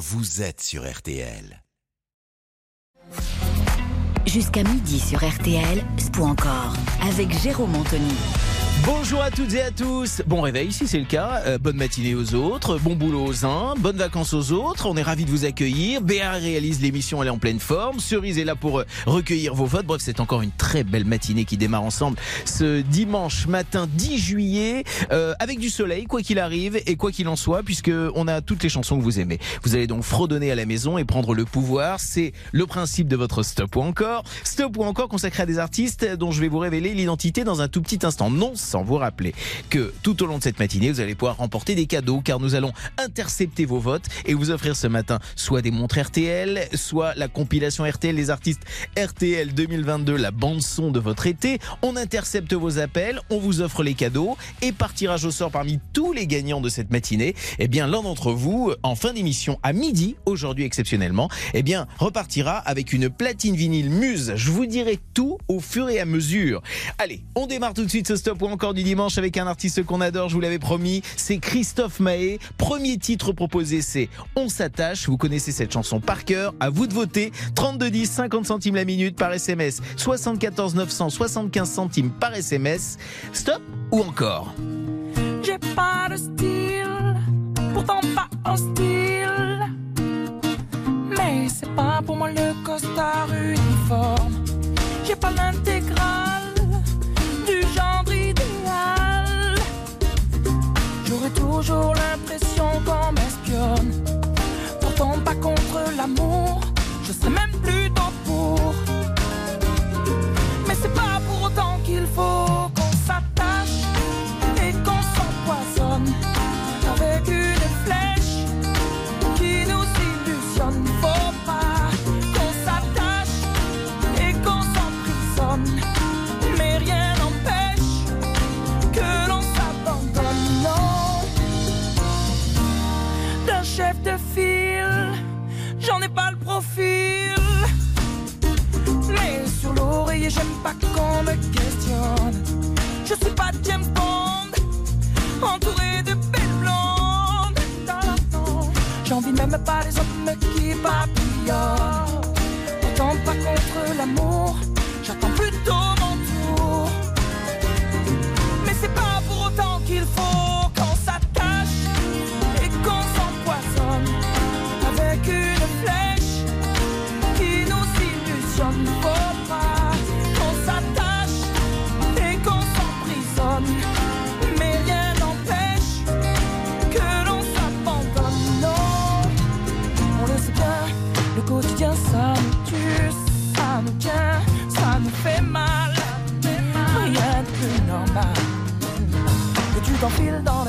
vous êtes sur RTL. Jusqu'à midi sur RTL, Spo encore, avec Jérôme Anthony. Bonjour à toutes et à tous. Bon réveil si c'est le cas. Euh, bonne matinée aux autres. Bon boulot aux uns. Bonnes vacances aux autres. On est ravis de vous accueillir. Béa réalise l'émission. Elle est en pleine forme. Cerise est là pour euh, recueillir vos votes. Bref, c'est encore une très belle matinée qui démarre ensemble ce dimanche matin 10 juillet euh, avec du soleil quoi qu'il arrive et quoi qu'il en soit puisque on a toutes les chansons que vous aimez. Vous allez donc fredonner à la maison et prendre le pouvoir. C'est le principe de votre stop ou encore. Stop ou encore consacré à des artistes dont je vais vous révéler l'identité dans un tout petit instant. Non sans vous rappeler que tout au long de cette matinée, vous allez pouvoir remporter des cadeaux car nous allons intercepter vos votes et vous offrir ce matin soit des montres RTL, soit la compilation RTL, les artistes RTL 2022, la bande son de votre été. On intercepte vos appels, on vous offre les cadeaux et par tirage au sort parmi tous les gagnants de cette matinée, eh bien l'un d'entre vous, en fin d'émission à midi, aujourd'hui exceptionnellement, eh bien repartira avec une platine vinyle Muse. Je vous dirai tout au fur et à mesure. Allez, on démarre tout de suite ce stop ou encore du dimanche avec un artiste qu'on adore, je vous l'avais promis, c'est Christophe Mahé. Premier titre proposé, c'est On s'attache. Vous connaissez cette chanson par cœur. À vous de voter. 32 10, 50 centimes la minute par SMS. 74 900, 75 centimes par SMS. Stop ou encore? J'ai pas de style, pourtant pas hostile. Mais c'est pas pour moi le costard uniforme. J'ai pas l'intégrale toujours l'impression qu'on m'espionne. Pourtant pas contre l'amour, je serais même plutôt pour. Mais c'est pas pour autant qu'il faut profil. Mais sur l'oreiller, j'aime pas qu'on me questionne. Je suis pas James Bond, entouré de belles blondes. J'envie même pas les hommes qui papillonnent. Pourtant pas contre l'amour, j'attends plutôt Que tu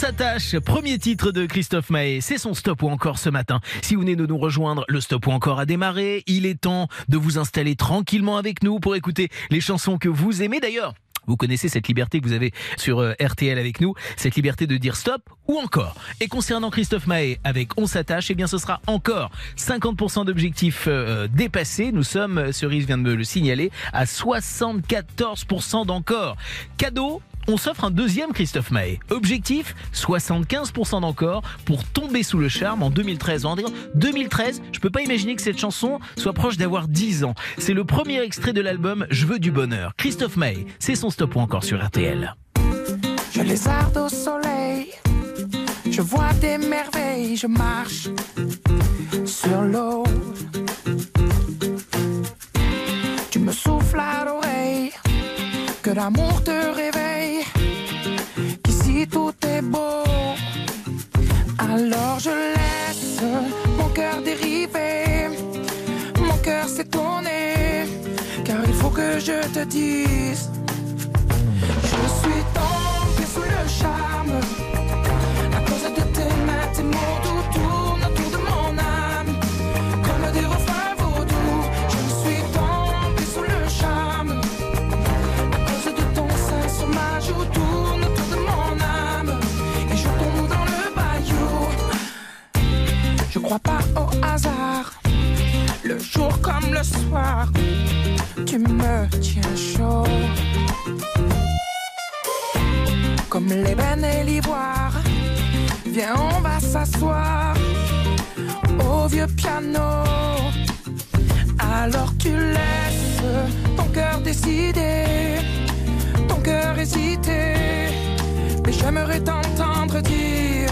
s'attache, premier titre de Christophe Mahé, c'est son stop ou encore ce matin. Si vous venez de nous rejoindre, le stop ou encore a démarré. Il est temps de vous installer tranquillement avec nous pour écouter les chansons que vous aimez d'ailleurs. Vous connaissez cette liberté que vous avez sur euh, RTL avec nous, cette liberté de dire stop ou encore. Et concernant Christophe Mahé avec On s'attache, eh bien ce sera encore 50% d'objectifs euh, dépassés. Nous sommes, euh, Cerise vient de me le signaler, à 74% d'encore. Cadeau on s'offre un deuxième Christophe Mahé. Objectif 75% d'encore pour tomber sous le charme en 2013. En 2013, je peux pas imaginer que cette chanson soit proche d'avoir 10 ans. C'est le premier extrait de l'album Je veux du bonheur. Christophe Mahé, c'est son stop ou encore sur RTL. Je lézarde au soleil, je vois des merveilles, je marche sur l'eau. Tu me souffles à l'oreille, que l'amour te réveille, je te dise. Je suis tombé sous le charme. À cause de tes mains, tes mots doux tournent autour de mon âme. Comme des refrains vaudous. Je suis tombé sous le charme. À cause de ton sein sur ma joue tourne autour de mon âme. Et je tombe dans le bayou. Je crois pas au hasard. Le jour comme le soir, tu me tiens chaud. Comme l'ébène et l'ivoire, viens, on va s'asseoir au vieux piano. Alors tu laisses ton cœur décider, ton cœur hésiter. Mais j'aimerais t'entendre dire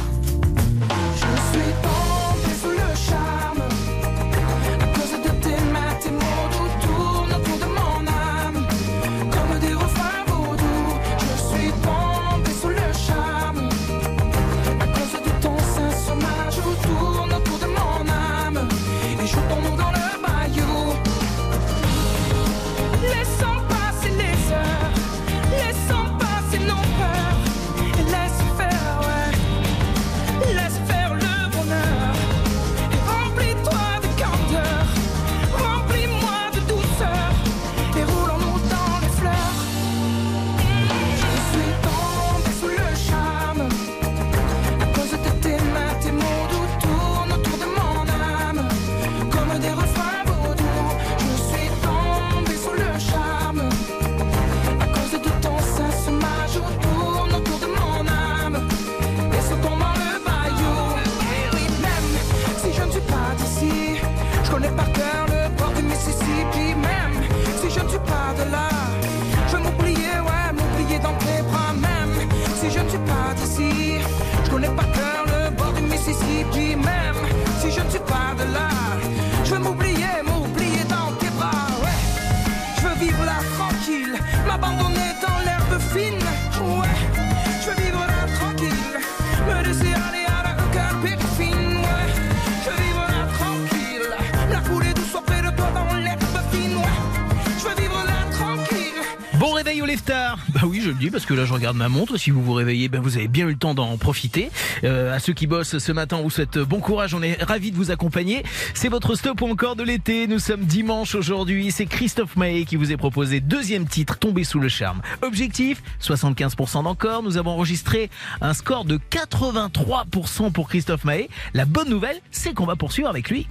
je le dis parce que là je regarde ma montre. Si vous vous réveillez, ben vous avez bien eu le temps d'en profiter. Euh, à ceux qui bossent ce matin, on vous souhaite bon courage. On est ravis de vous accompagner. C'est votre stop encore de l'été. Nous sommes dimanche aujourd'hui. C'est Christophe Maé qui vous est proposé deuxième titre, Tombé sous le charme. Objectif 75% d'encore. Nous avons enregistré un score de 83% pour Christophe Maé. La bonne nouvelle, c'est qu'on va poursuivre avec lui.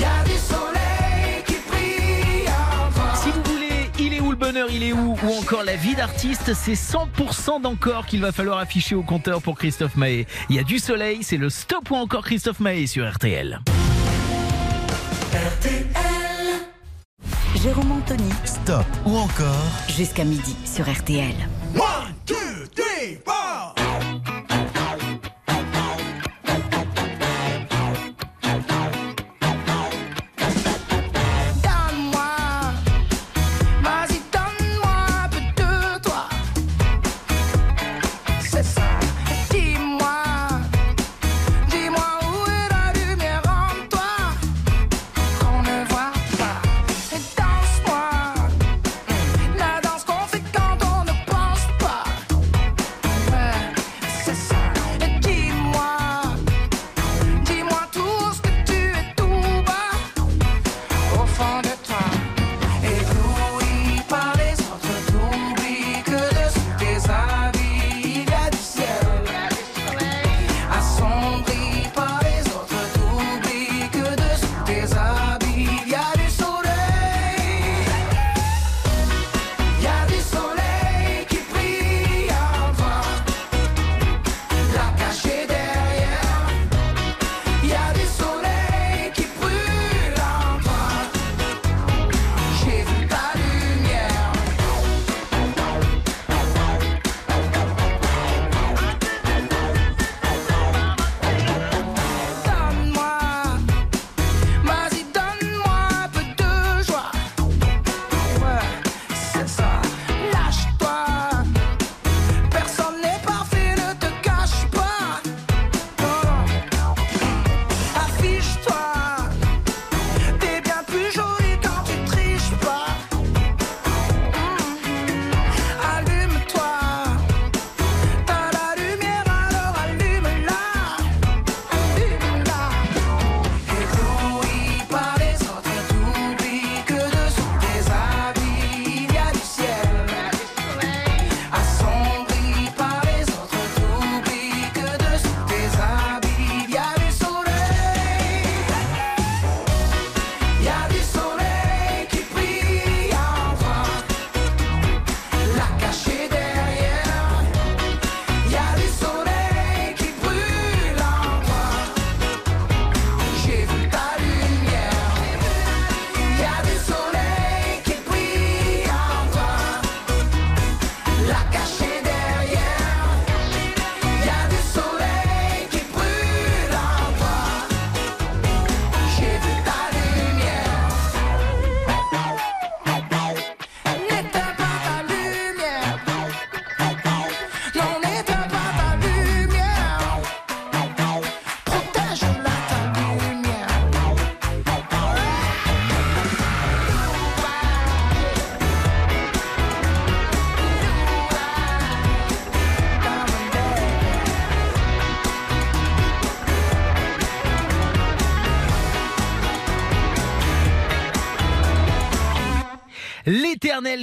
Y a du soleil bonheur, il est où Ou encore la vie d'artiste, c'est 100% d'encore qu'il va falloir afficher au compteur pour Christophe Mahé. Il y a du soleil, c'est le stop ou encore Christophe Mahé sur RTL. RTL. Jérôme Anthony. Stop ou encore. Jusqu'à midi sur RTL. 1, 2, 3, 4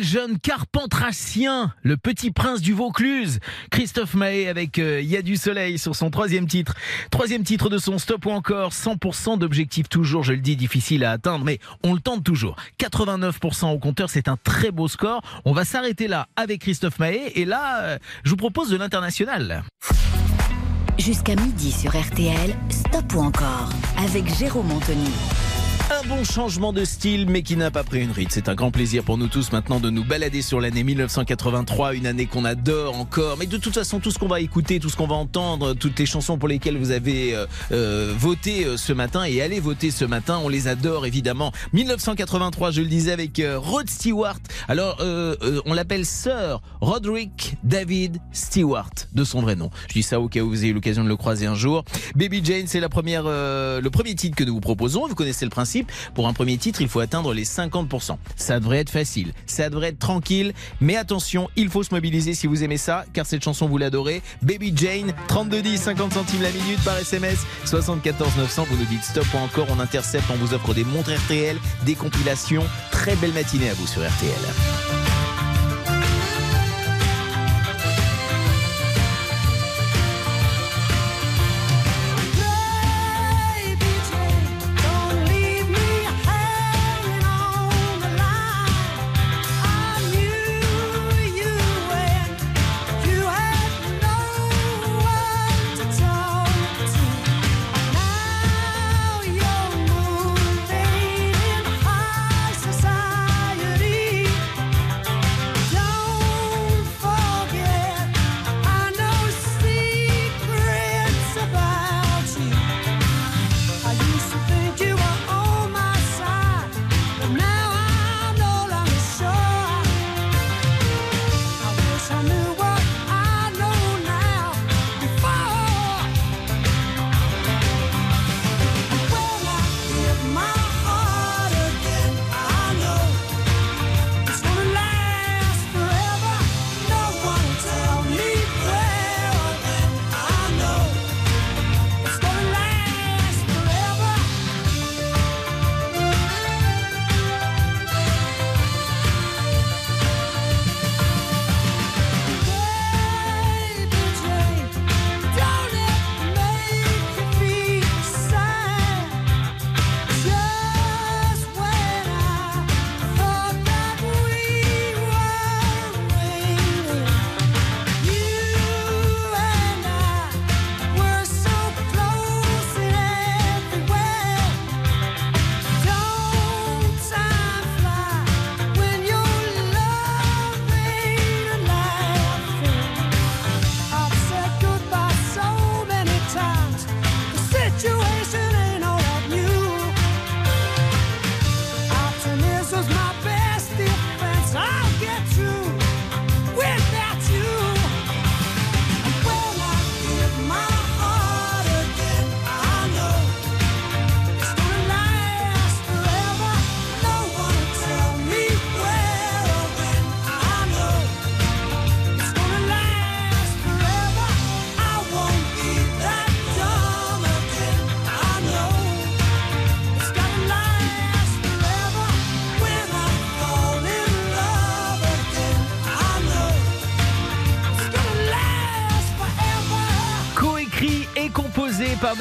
jeune carpentracien, le petit prince du Vaucluse, Christophe Mahé avec euh, Y a du soleil sur son troisième titre. Troisième titre de son stop ou encore 100% d'objectifs toujours, je le dis, difficile à atteindre, mais on le tente toujours. 89% au compteur, c'est un très beau score. On va s'arrêter là avec Christophe Mahé et là, euh, je vous propose de l'international. Jusqu'à midi sur RTL, Stop ou encore avec Jérôme Anthony. Bon changement de style, mais qui n'a pas pris une ride. C'est un grand plaisir pour nous tous maintenant de nous balader sur l'année 1983, une année qu'on adore encore. Mais de toute façon, tout ce qu'on va écouter, tout ce qu'on va entendre, toutes les chansons pour lesquelles vous avez euh, euh, voté euh, ce matin et allez voter ce matin, on les adore évidemment. 1983, je le disais avec Rod Stewart. Alors, on l'appelle Sir Roderick David Stewart, de son vrai nom. Je dis ça au cas où vous ayez l'occasion de le croiser un jour. Baby Jane, c'est la première, le premier titre que nous vous proposons. Vous connaissez le principe pour un premier titre, il faut atteindre les 50%. Ça devrait être facile, ça devrait être tranquille, mais attention, il faut se mobiliser si vous aimez ça, car cette chanson vous l'adorez. Baby Jane, 3210, 50 centimes la minute par SMS, 74 900, vous nous dites stop ou encore, on intercepte, on vous offre des montres RTL, des compilations. Très belle matinée à vous sur RTL.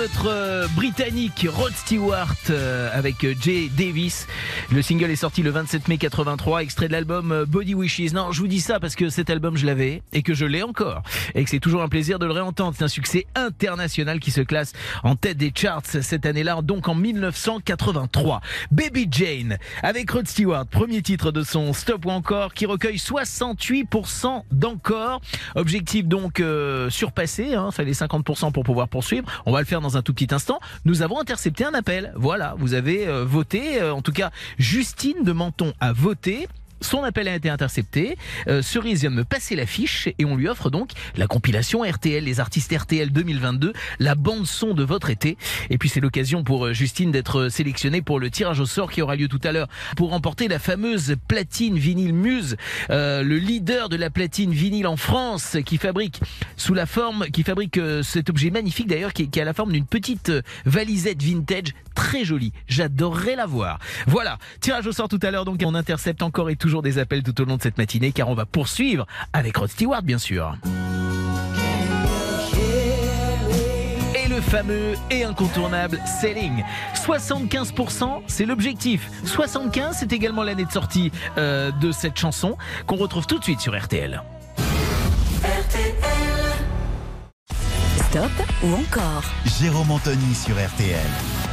Notre euh, britannique Rod Stewart euh, avec euh, Jay Davis. Le single est sorti le 27 mai 83, extrait de l'album Body Wishes. Non, je vous dis ça parce que cet album je l'avais et que je l'ai encore et que c'est toujours un plaisir de le réentendre. C'est un succès international qui se classe en tête des charts cette année-là, donc en 1983. Baby Jane avec Rod Stewart, premier titre de son Stop ou encore qui recueille 68% d'encore. Objectif donc surpassé, hein, fallait 50% pour pouvoir poursuivre. On va le faire dans un tout petit instant. Nous avons intercepté un appel. Voilà, vous avez euh, voté. Euh, en tout cas, Justine de Menton a voté. Son appel a été intercepté. Euh, Cerise vient de me passer l'affiche et on lui offre donc la compilation RTL, les artistes RTL 2022, la bande son de votre été. Et puis c'est l'occasion pour euh, Justine d'être sélectionnée pour le tirage au sort qui aura lieu tout à l'heure pour remporter la fameuse platine vinyle Muse, euh, le leader de la platine vinyle en France qui fabrique sous la forme, qui fabrique cet objet magnifique d'ailleurs qui, qui a la forme d'une petite valisette vintage très jolie. J'adorerais la voir. Voilà, tirage au sort tout à l'heure donc on intercepte encore et toujours toujours des appels tout au long de cette matinée car on va poursuivre avec Rod Stewart bien sûr. Et le fameux et incontournable Selling. 75%, c'est l'objectif. 75, c'est également l'année de sortie euh, de cette chanson qu'on retrouve tout de suite sur RTL. Stop ou encore? Jérôme Anthony sur RTL.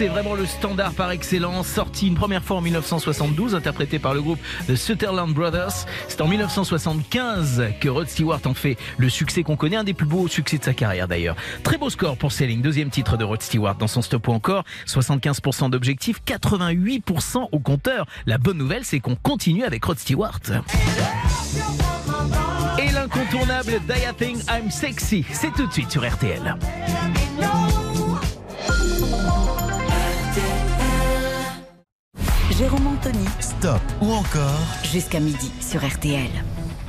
C'est vraiment le standard par excellence, sorti une première fois en 1972, interprété par le groupe The Sutherland Brothers. C'est en 1975 que Rod Stewart en fait le succès qu'on connaît, un des plus beaux succès de sa carrière d'ailleurs. Très beau score pour Selling, deuxième titre de Rod Stewart dans son stop ou encore, 75% d'objectifs, 88% au compteur. La bonne nouvelle c'est qu'on continue avec Rod Stewart. Et l'incontournable Die Thing I'm Sexy, c'est tout de suite sur RTL. Jérôme Anthony Stop ou encore jusqu'à midi sur RTL.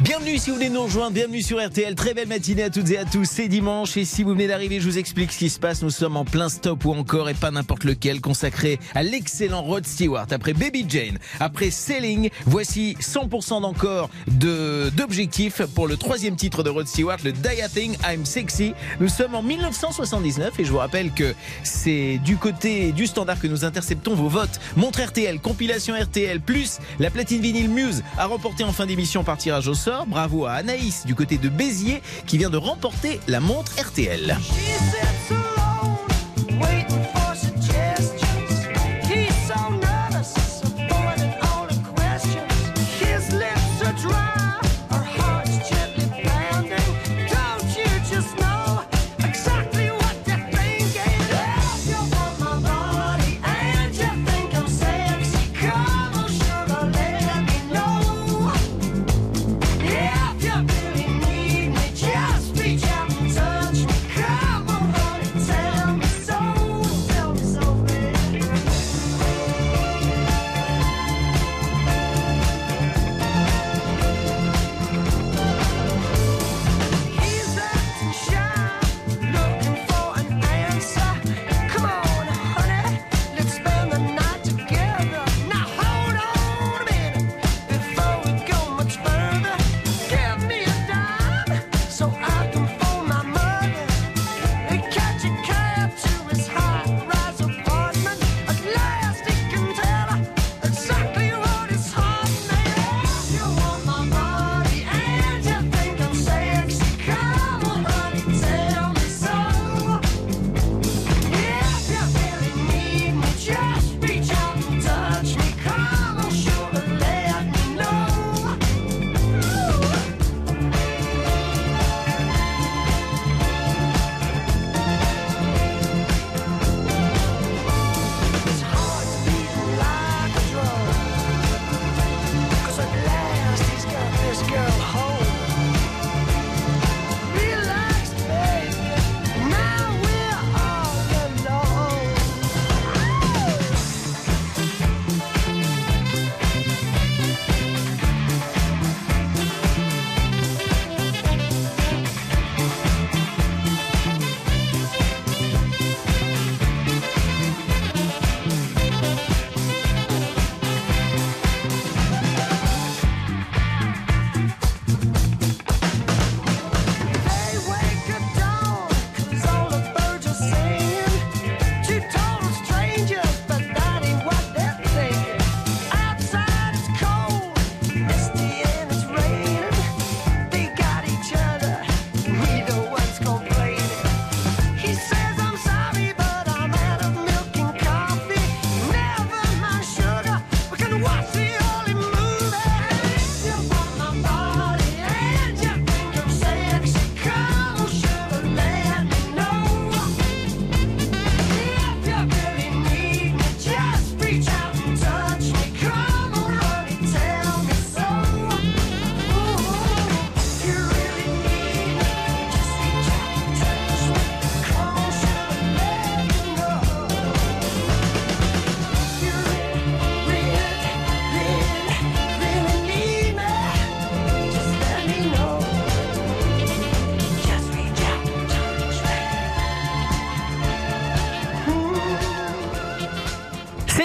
Bienvenue si vous venez de nous rejoindre, bienvenue sur RTL, très belle matinée à toutes et à tous, c'est dimanche et si vous venez d'arriver je vous explique ce qui se passe, nous sommes en plein stop ou encore et pas n'importe lequel consacré à l'excellent Rod Stewart. Après Baby Jane, après Selling, voici 100% d'encore de, d'objectifs pour le troisième titre de Rod Stewart, le Die a Thing I'm Sexy. Nous sommes en 1979 et je vous rappelle que c'est du côté du standard que nous interceptons vos votes. Montre RTL, compilation RTL, plus la platine vinyle Muse à remporter en fin d'émission par tirage au sort. Bravo à Anaïs du côté de Béziers qui vient de remporter la montre RTL.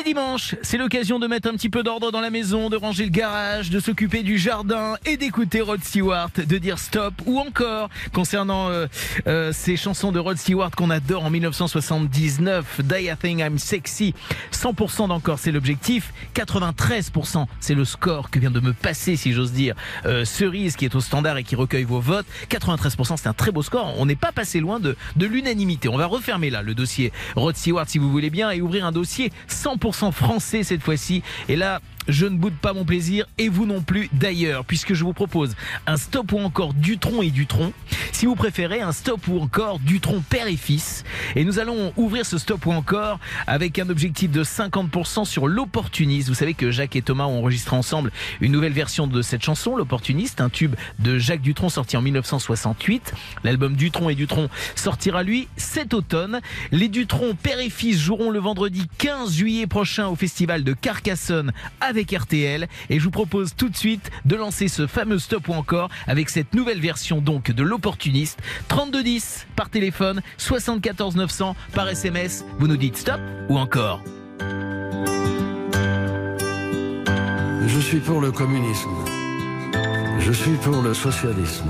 Dimanche, c'est l'occasion de mettre un petit peu d'ordre dans la maison, de ranger le garage, de s'occuper du jardin et d'écouter Rod Stewart, de dire stop ou encore concernant euh, euh, ces chansons de Rod Stewart qu'on adore en 1979, Die I Think I'm Sexy, 100% d'encore c'est l'objectif, 93% c'est le score que vient de me passer si j'ose dire euh, Cerise qui est au standard et qui recueille vos votes, 93% c'est un très beau score, on n'est pas passé loin de, de l'unanimité. On va refermer là le dossier Rod Stewart si vous voulez bien et ouvrir un dossier 100% français cette fois-ci. Et là, je ne boude pas mon plaisir et vous non plus d'ailleurs, puisque je vous propose un stop ou encore Dutron et Dutron. Si vous préférez, un stop ou encore Dutron père et fils. Et nous allons ouvrir ce stop ou encore avec un objectif de 50% sur l'opportuniste. Vous savez que Jacques et Thomas ont enregistré ensemble une nouvelle version de cette chanson, l'opportuniste, un tube de Jacques Dutron sorti en 1968. L'album Dutron et Dutron sortira lui cet automne. Les Dutron père et fils joueront le vendredi 15 juillet prochain au festival de Carcassonne RTL et je vous propose tout de suite de lancer ce fameux stop ou encore avec cette nouvelle version donc de l'opportuniste 3210 par téléphone 74 900 par SMS vous nous dites stop ou encore Je suis pour le communisme. Je suis pour le socialisme.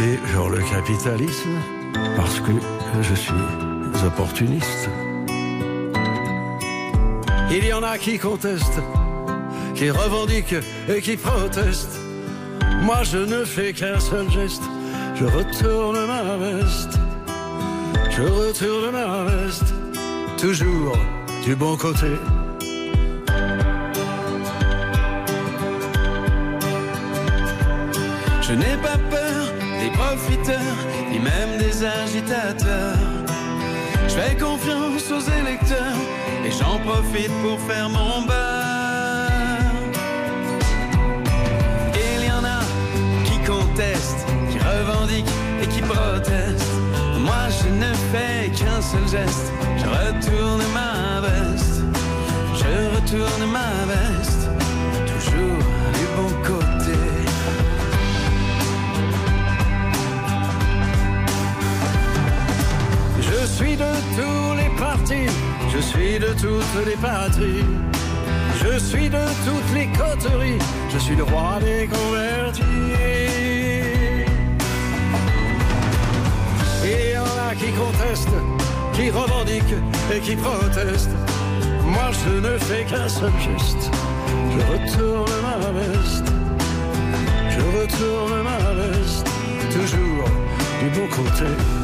Et pour le capitalisme parce que je suis opportuniste. Il y en a qui contestent, qui revendiquent et qui protestent. Moi je ne fais qu'un seul geste, je retourne ma veste. Je retourne ma veste, toujours du bon côté. Je n'ai pas peur des profiteurs, ni même des agitateurs. Je fais confiance aux électeurs j'en profite pour faire mon beurre. Il y en a qui contestent, qui revendiquent et qui protestent. Moi je ne fais qu'un seul geste, je retourne ma veste. Je retourne ma veste, toujours du bon côté. Je suis de tous les partis, je suis de toutes les patries. Je suis de toutes les coteries, je suis le roi des convertis. Et y en a qui contestent, qui revendiquent et qui protestent. Moi je ne fais qu'un seul geste, je retourne ma veste. Je retourne ma veste, toujours du bon côté.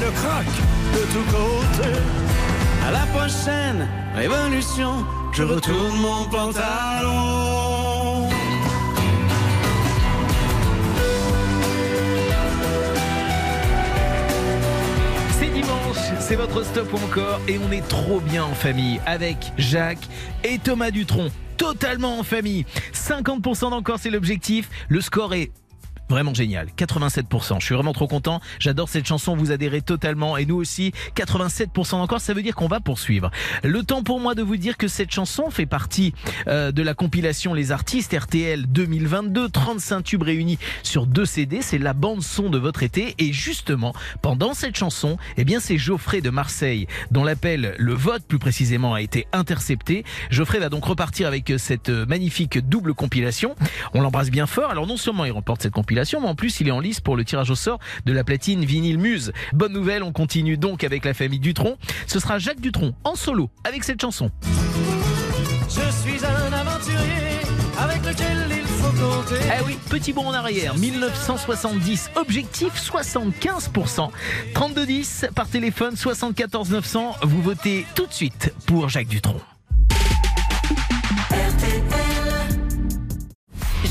qu'elle craque de tous côtés. À la prochaine révolution, je retourne mon pantalon. C'est dimanche, c'est votre stop encore et on est trop bien en famille avec Jacques et Thomas Dutronc. Totalement en famille. 50% d'encore, c'est l'objectif. Le score est Vraiment génial, 87%. Je suis vraiment trop content. J'adore cette chanson, vous adhérez totalement et nous aussi. 87% encore, ça veut dire qu'on va poursuivre. Le temps pour moi de vous dire que cette chanson fait partie euh, de la compilation Les Artistes RTL 2022, 35 tubes réunis sur deux CD. C'est la bande son de votre été et justement pendant cette chanson, eh bien c'est Geoffrey de Marseille dont l'appel, le vote plus précisément, a été intercepté. Geoffrey va donc repartir avec cette magnifique double compilation. On l'embrasse bien fort. Alors non seulement il remporte cette compilation mais en plus il est en lice pour le tirage au sort de la platine vinyle Muse. Bonne nouvelle, on continue donc avec la famille Dutronc. Ce sera Jacques Dutronc en solo avec cette chanson. Je suis un aventurier avec lequel il faut compter. Eh oui, petit bond en arrière, 1970, objectif 75%. 3210 par téléphone, 74 900, vous votez tout de suite pour Jacques Dutronc.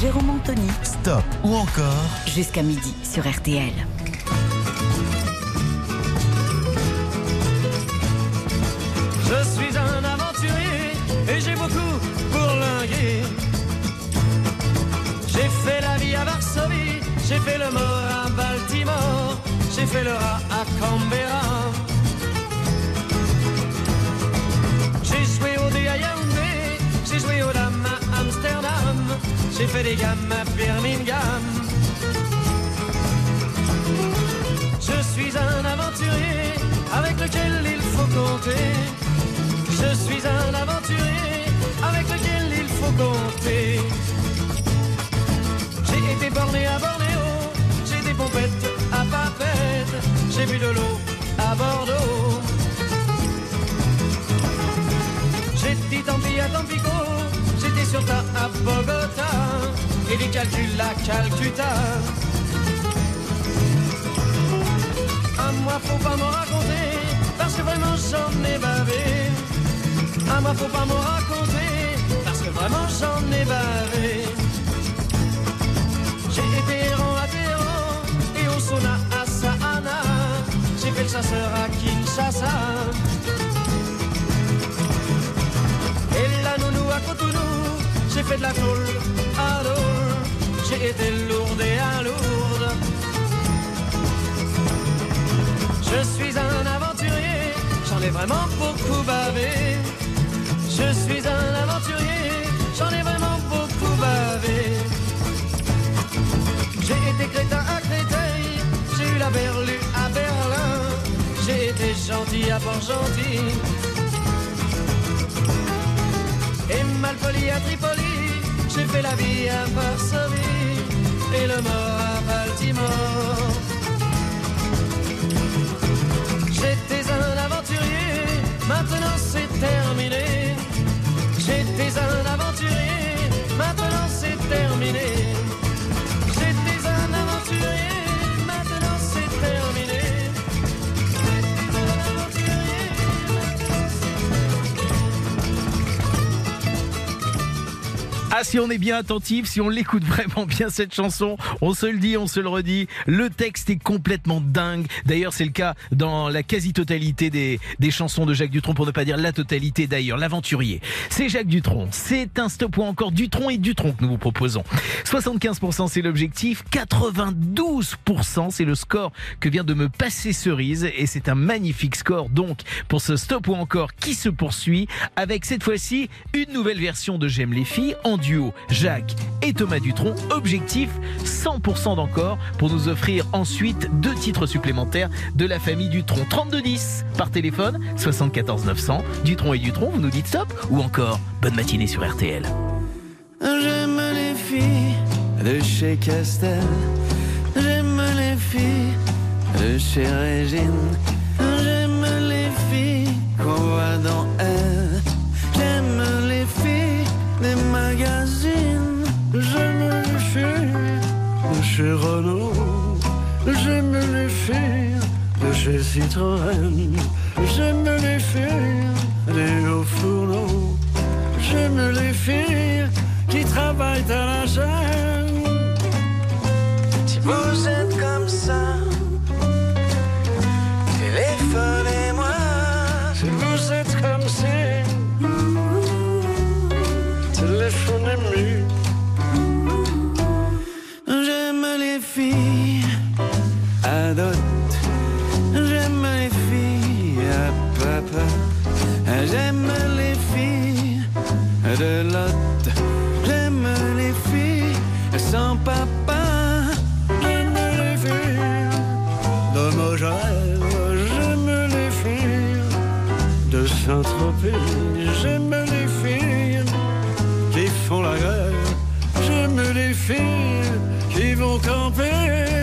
Jérôme Anthony, Stop ou encore jusqu'à midi sur RTL. Je suis un aventurier et j'ai beaucoup bourlingué. J'ai fait la vie à Varsovie, j'ai fait le mort à Baltimore, j'ai fait le rat à Canberra. J'ai fait des gammes à Birmingham. Je suis un aventurier avec lequel il faut compter. Je suis un aventurier avec lequel il faut compter. J'ai été borné à Bornéo, j'ai des pompettes à Papette, j'ai bu de l'eau à Bordeaux. J'ai dit tant pis à Tampico, ta à Bogota, et des calculs à Calcutta. À moi faut pas m'en raconter, parce que vraiment j'en ai bavé. À moi faut pas m'en raconter, parce que vraiment j'en ai bavé. J'ai été errant à Téhéran, et au sauna à Sahana. J'ai fait le chasseur à Kinshasa. Fait de la colle à. J'ai été lourde et à Lourdes. Je suis un aventurier, j'en ai vraiment beaucoup bavé. Je suis un aventurier, j'en ai vraiment beaucoup bavé. J'ai été crétin à Créteil, j'ai eu la berlue à Berlin, j'ai été gentil à Port-Gentil. Et malpoli à Tripoli, j'ai fait la vie à Varsovie et le mort à Baltimore. J'étais un aventurier, maintenant c'est Ah, si on est bien attentif, si on l'écoute vraiment bien cette chanson, on se le dit, on se le redit, le texte est complètement dingue. D'ailleurs, c'est le cas dans la quasi-totalité des, des chansons de Jacques Dutronc, pour ne pas dire la totalité d'ailleurs. L'aventurier, c'est Jacques Dutronc. C'est un stop ou encore Dutronc et Dutronc que nous vous proposons. 75% c'est l'objectif, 92% c'est le score que vient de me passer Cerise et c'est un magnifique score donc pour ce stop ou encore qui se poursuit avec cette fois-ci une nouvelle version de J'aime les filles en duo Jacques et Thomas Dutronc. Objectif 100% d'encore pour nous offrir ensuite deux titres supplémentaires de la famille Dutronc. 3210 par téléphone 74 900 Dutronc et Dutronc, vous nous dites stop ou encore bonne matinée sur RTL. De chez Castel. J'aime les filles de chez Régine. Chez Renault. J'aime les filles de chez Citroën. J'aime les filles des hauts fourneaux. J'aime les filles qui travaillent à la chaîne. Si vous êtes comme ça, J'aime les filles de lot. J'aime les filles sans papa. J'aime les filles de Mogel. J'aime les filles de Saint-Tropez. J'aime les filles qui font la grève. J'aime les filles qui vont camper.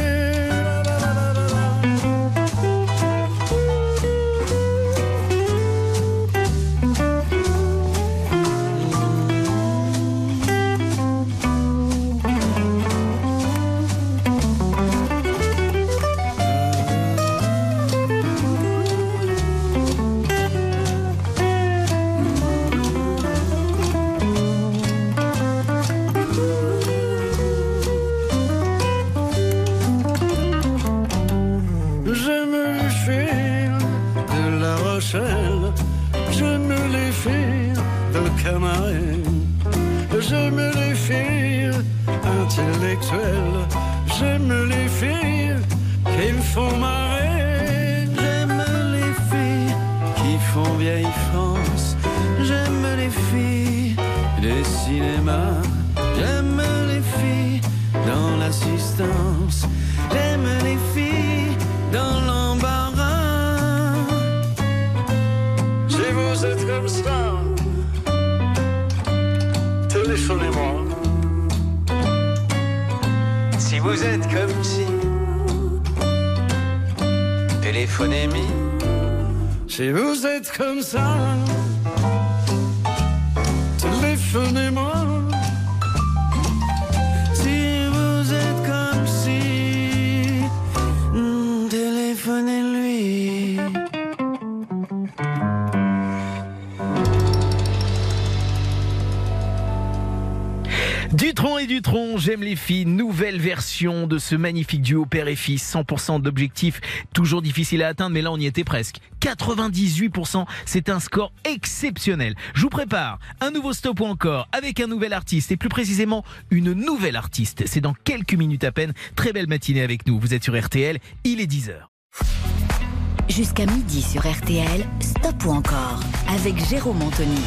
Les filles, nouvelle version de ce magnifique duo père et fils, 100% d'objectifs, toujours difficile à atteindre, mais là on y était presque. 98%, c'est un score exceptionnel. Je vous prépare un nouveau stop ou encore avec un nouvel artiste et plus précisément une nouvelle artiste. C'est dans quelques minutes à peine. Très belle matinée avec nous. Vous êtes sur RTL, il est 10h. Jusqu'à midi sur RTL, Stop ou encore avec Jérôme Anthony.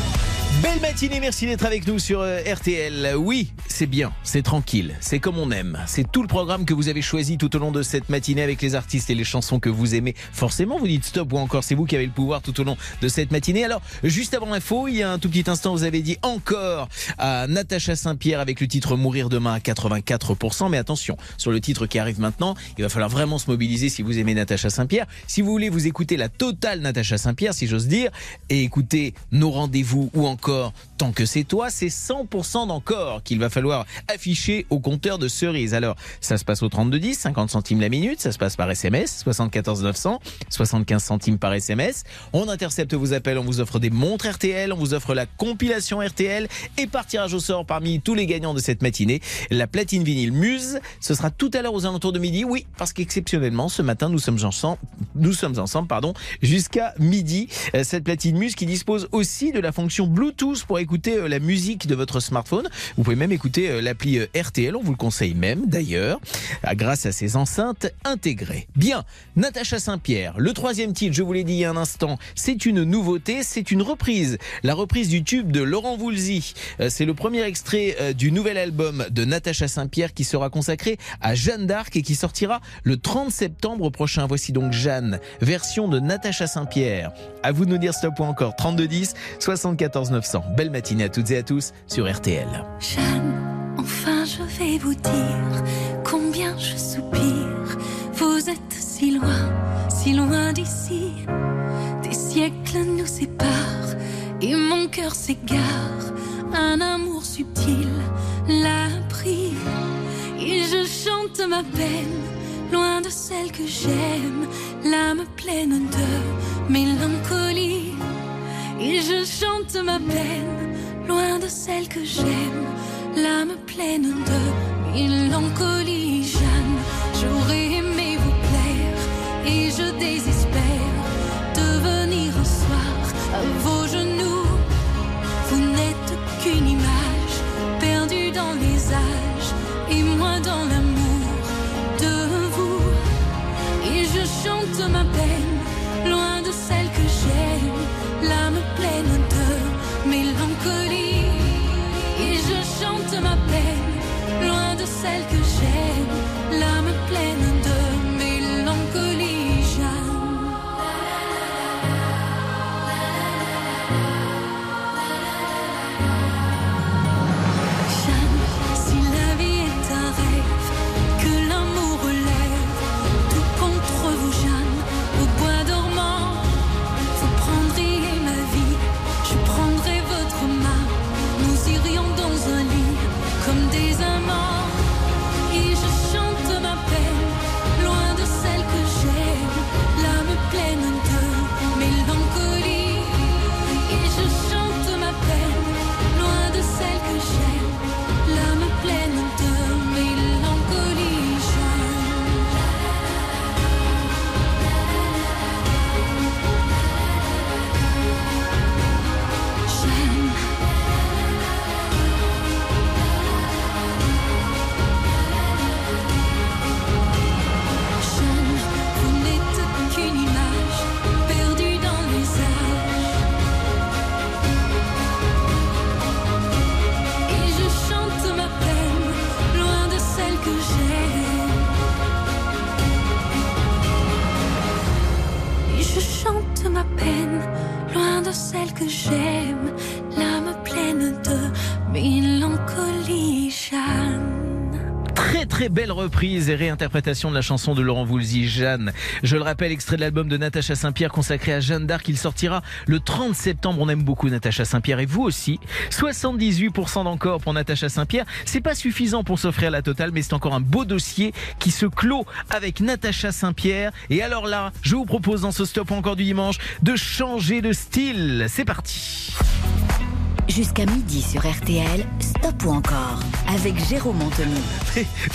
Belle matinée, merci d'être avec nous sur euh, RTL. Oui, c'est bien, c'est tranquille, c'est comme on aime. C'est tout le programme que vous avez choisi tout au long de cette matinée avec les artistes et les chansons que vous aimez. Forcément, vous dites stop ou encore c'est vous qui avez le pouvoir tout au long de cette matinée. Alors, juste avant l'info, il y a un tout petit instant, vous avez dit encore à Natacha Saint-Pierre avec le titre Mourir demain à 84%. Mais attention, sur le titre qui arrive maintenant, il va falloir vraiment se mobiliser si vous aimez Natacha Saint-Pierre. Si vous voulez vous écouter la totale Natacha Saint-Pierre, si j'ose dire, et écouter nos rendez-vous ou encore Tant que c'est toi, c'est 100% d'encore qu'il va falloir afficher au compteur de cerises. Alors, ça se passe au 3210, 50 centimes la minute, ça se passe par SMS, 74 900, 75 centimes par SMS. On intercepte vos appels, on vous offre des montres RTL, on vous offre la compilation RTL et par tirage au sort parmi tous les gagnants de cette matinée, la platine vinyle Muse. Ce sera tout à l'heure aux alentours de midi. Oui, parce qu'exceptionnellement, ce matin, nous sommes ensemble, nous sommes ensemble, pardon, jusqu'à midi. Euh, Cette platine Muse qui dispose aussi de la fonction Bluetooth pour écouter euh, la musique de votre smartphone. Vous pouvez même écouter euh, l'appli euh, RTL, on vous le conseille même d'ailleurs, grâce à ces enceintes intégrées. Bien, Natacha Saint-Pierre, le troisième titre, je vous l'ai dit il y a un instant, c'est une nouveauté, c'est une reprise. La reprise du tube de Laurent Voulzy. C'est le premier extrait du nouvel album de Natacha Saint-Pierre qui sera consacré à Jeanne d'Arc et qui sortira le 30 septembre prochain. Voici donc Jeanne, version de Natacha Saint-Pierre. À vous de nous dire stop ou encore 3210 74 900. Belle matinée à toutes et à tous sur RTL. Jeanne, enfin je vais vous dire combien je soupire. Vous êtes si loin, si loin d'ici. Des siècles nous séparent et mon cœur s'égare. Un amour subtil l'a pris et je chante ma peine. Loin de celle que j'aime, l'âme pleine de mélancolie. Et je chante ma peine, loin de celle que j'aime, l'âme pleine de mélancolie. Jeanne, j'aurais aimé vous plaire, et je désespère de venir un soir à vos genoux. Vous n'êtes qu'une image perdue dans les âges, et moi dans l'amour de vous. Et je chante ma peine, et réinterprétation de la chanson de Laurent Voulzy, Jeanne. Je le rappelle, extrait de l'album de Natacha Saint-Pierre consacré à Jeanne d'Arc. Il sortira le 30 septembre. On aime beaucoup Natacha Saint-Pierre et vous aussi. 78% d'encore pour Natacha Saint-Pierre. C'est pas suffisant pour s'offrir la totale, mais c'est encore un beau dossier qui se clôt avec Natacha Saint-Pierre. Et alors là, je vous propose dans ce stop encore du dimanche de changer de style. C'est parti. Jusqu'à midi sur RTL, Stop ou encore avec Jérôme Anthony.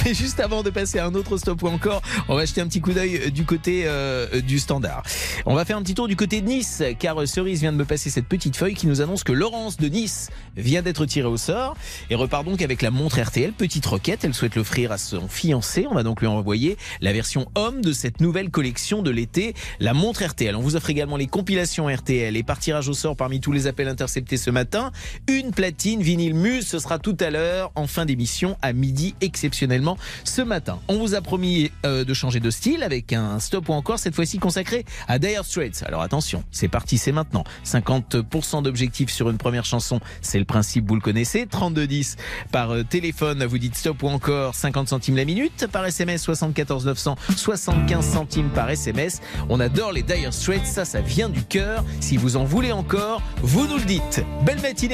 Mais, juste avant de passer à un autre stop ou encore, on va jeter un petit coup d'œil du côté euh, du standard. On va faire un petit tour du côté de Nice, car euh, Cerise vient de me passer cette petite feuille qui nous annonce que Laurence de Nice vient d'être tirée au sort et repart donc avec la montre RTL, petite roquette. Elle souhaite l'offrir à son fiancé. On va donc lui envoyer la version homme de cette nouvelle collection de l'été, la montre RTL. On vous offre également les compilations RTL et par tirage au sort parmi tous les appels interceptés ce matin, une platine vinyle Muse. Ce sera tout à l'heure en fin d'émission à midi exceptionnellement ce matin. On vous a promis euh, de changer de style avec un stop ou encore cette fois-ci consacré à Dire Straits. Alors attention, c'est parti, c'est maintenant. 50% d'objectifs sur une première chanson, c'est le principe, vous le connaissez. 3210 par euh, téléphone, vous dites stop ou encore 50 centimes la minute. Par SMS 74 900, 75 centimes par SMS. On adore les Dire Straits, ça, ça vient du cœur. Si vous en voulez encore, vous nous le dites. Belle matinée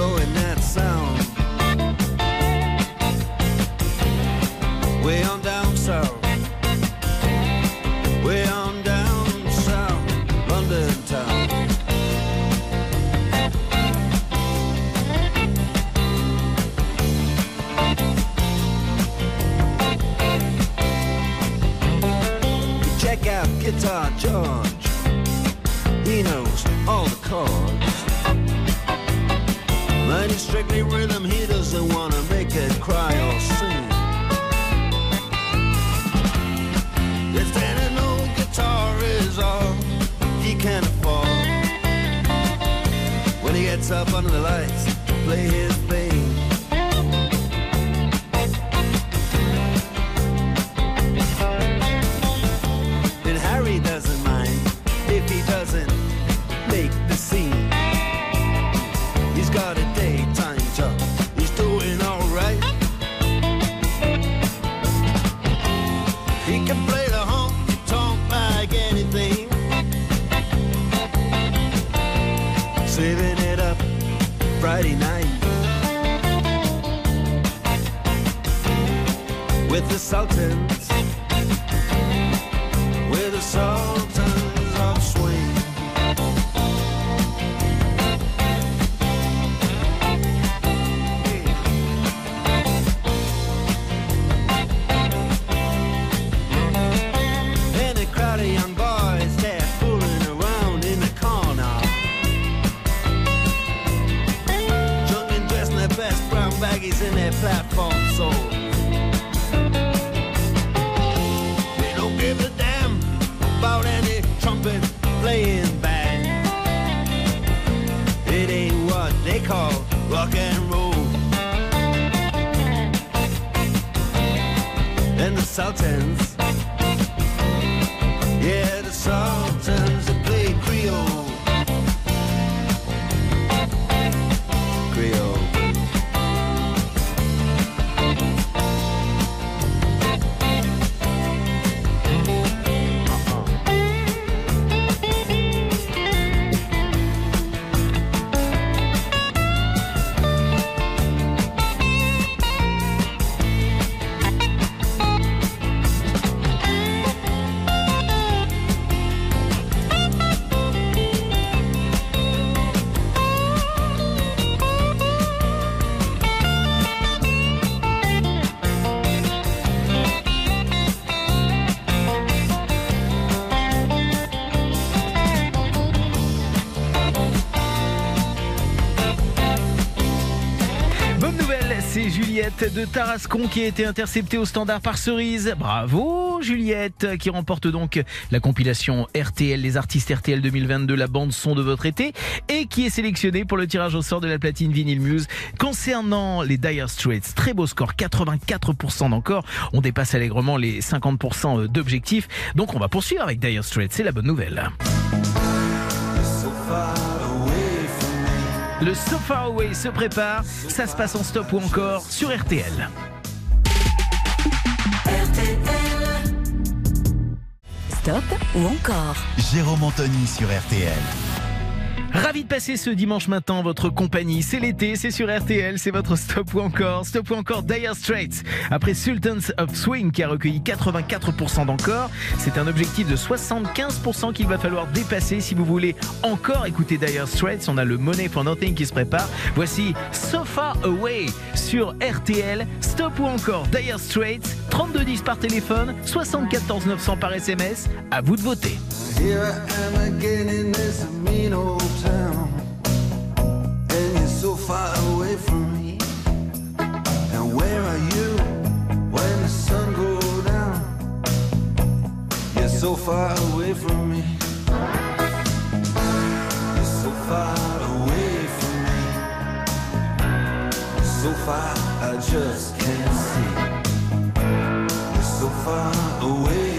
blowing that sound. Tarascon qui a été interceptée au standard par Cerise. Bravo Juliette qui remporte donc la compilation RTL, les artistes RTL 2022, la bande son de votre été et qui est sélectionnée pour le tirage au sort de la platine Vinyl Muse. Concernant les Dire Straits, très beau score, 84% d'encore. On dépasse allègrement les 50% d'objectifs. Donc on va poursuivre avec Dire Straits, c'est la bonne nouvelle. Le So Far Away se prépare, ça se passe en stop ou encore sur RTL. Stop ou encore Jérôme Anthony sur RTL. Ravi de passer ce dimanche matin votre compagnie. C'est l'été, c'est sur RTL, c'est votre stop ou encore. Stop ou encore Dire Straits. Après Sultans of Swing qui a recueilli 84% d'encore, c'est un objectif de 75% qu'il va falloir dépasser si vous voulez encore écouter Dire Straits. On a le Money for Nothing qui se prépare. Voici So Far Away sur RTL. Stop ou encore Dire Straits. 3210 par téléphone, 74 900 par SMS. À vous de voter. So far away from me. You're so far away from me. So far I just can't see. You're so far away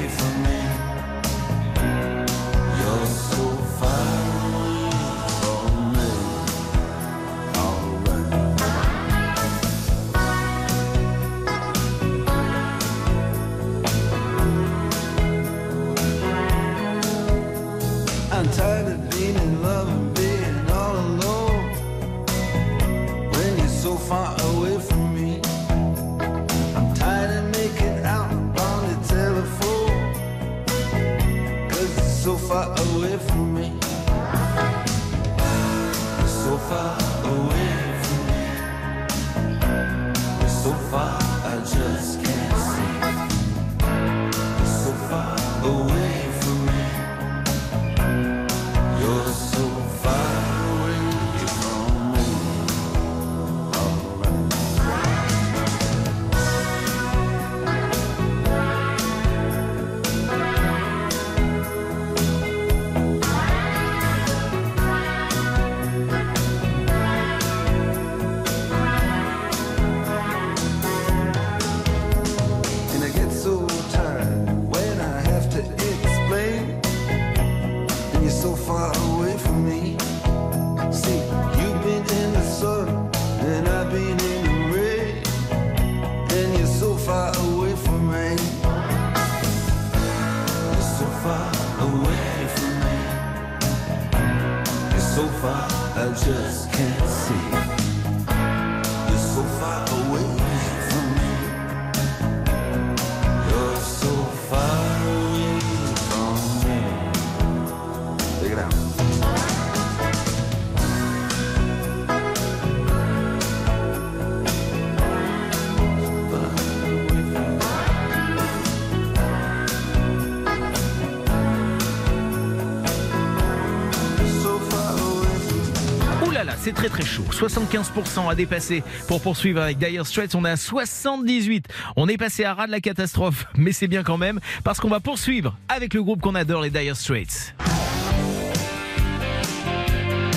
c'est très très chaud. 75% à dépasser pour poursuivre avec Dire Straits. On est à 78. On est passé à ras de la catastrophe, mais c'est bien quand même parce qu'on va poursuivre avec le groupe qu'on adore, les Dire Straits.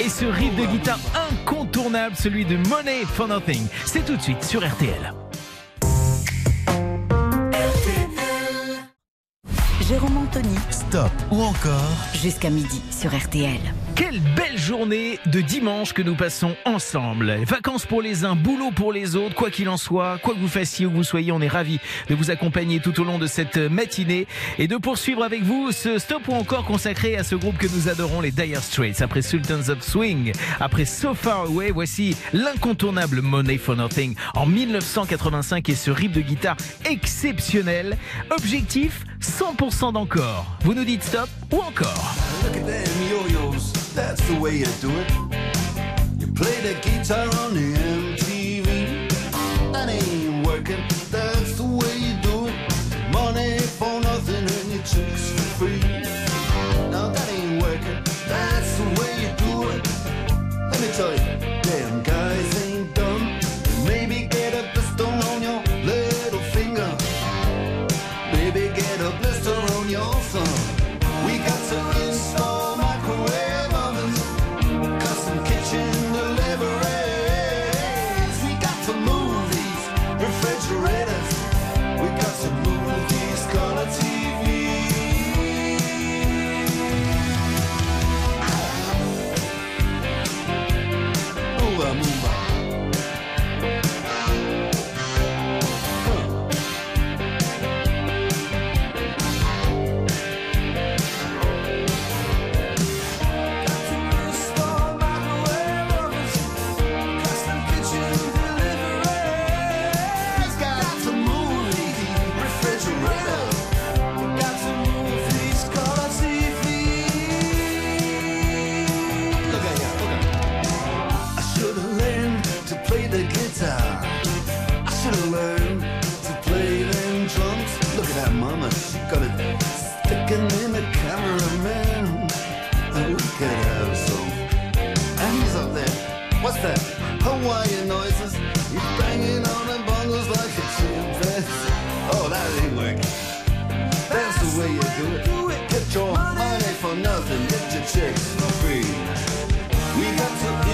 Et ce riff de guitare incontournable, celui de Money for Nothing, c'est tout de suite sur RTL. Jérôme Anthony Stop ou encore jusqu'à midi sur RTL. Quelle belle journée de dimanche que nous passons ensemble. Vacances pour les uns, boulot pour les autres, quoi qu'il en soit, quoi que vous fassiez, où que vous soyez, on est ravis de vous accompagner tout au long de cette matinée et de poursuivre avec vous ce stop ou encore consacré à ce groupe que nous adorons, les Dire Straits. Après Sultans of Swing, après So Far Away, voici l'incontournable Money for Nothing en 1985 et ce riff de guitare exceptionnel. Objectif 100% d'encore. Vous nous dites stop ou encore Look at them yo-yos, that's the way you do it. You play the guitar on the MTV. That ain't working, that's the way you do it. Money for nothing and your chicks for free. Now that ain't working, that's the way you do it. Let me tell you, time to play them drums. Look at that mama, she got it sticking in the cameraman. And we could have some. And he's up there. What's that? Hawaiian noises. He's banging on the bongos like a chimpanzee. Oh, that ain't working. That's the way you do it. Get your money for nothing. Get your chicks for free. We got to.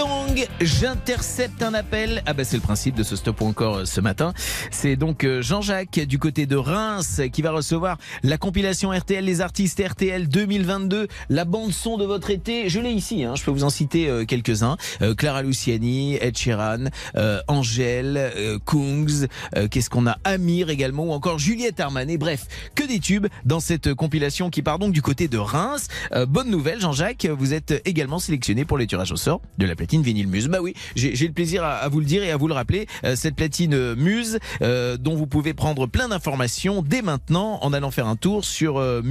dong, j'intercepte un appel. Ah bah c'est le principe de ce stop encore euh, ce matin. C'est donc euh, Jean-Jacques du côté de Reims qui va recevoir la compilation RTL, les artistes RTL 2022, la bande son de votre été. Je l'ai ici, hein, je peux vous en citer euh, quelques-uns. Clara Luciani, Ed Sheeran, euh, Angèle, euh, Kungs, qu'est-ce qu'on a? Amir également ou encore Juliette Armanet. Bref, que des tubes dans cette compilation qui part donc du côté de Reims. Bonne nouvelle Jean-Jacques, vous êtes également sélectionné pour le tirage au sort de la platine Muse. Bah oui, j'ai le plaisir à, vous le dire et à vous le rappeler. Euh, cette platine euh, Muse euh, dont vous pouvez prendre plein d'informations dès maintenant en allant faire un tour sur euh,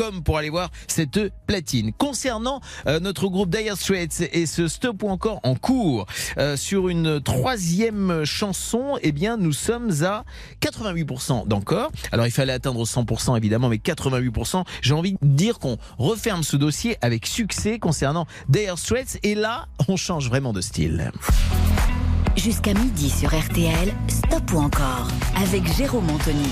muse-europe.com pour aller voir cette platine. Concernant euh, notre groupe Dire Straits et ce stop ou encore en cours euh, sur une troisième chanson, eh bien nous sommes à 88% d'encore. Alors il fallait atteindre 100% évidemment, mais 88%. J'ai envie de dire qu'on referme ce dossier avec succès concernant Dire Straits et là on change vraiment de style. Jusqu'à midi sur RTL, Stop ou encore avec Jérôme Anthony.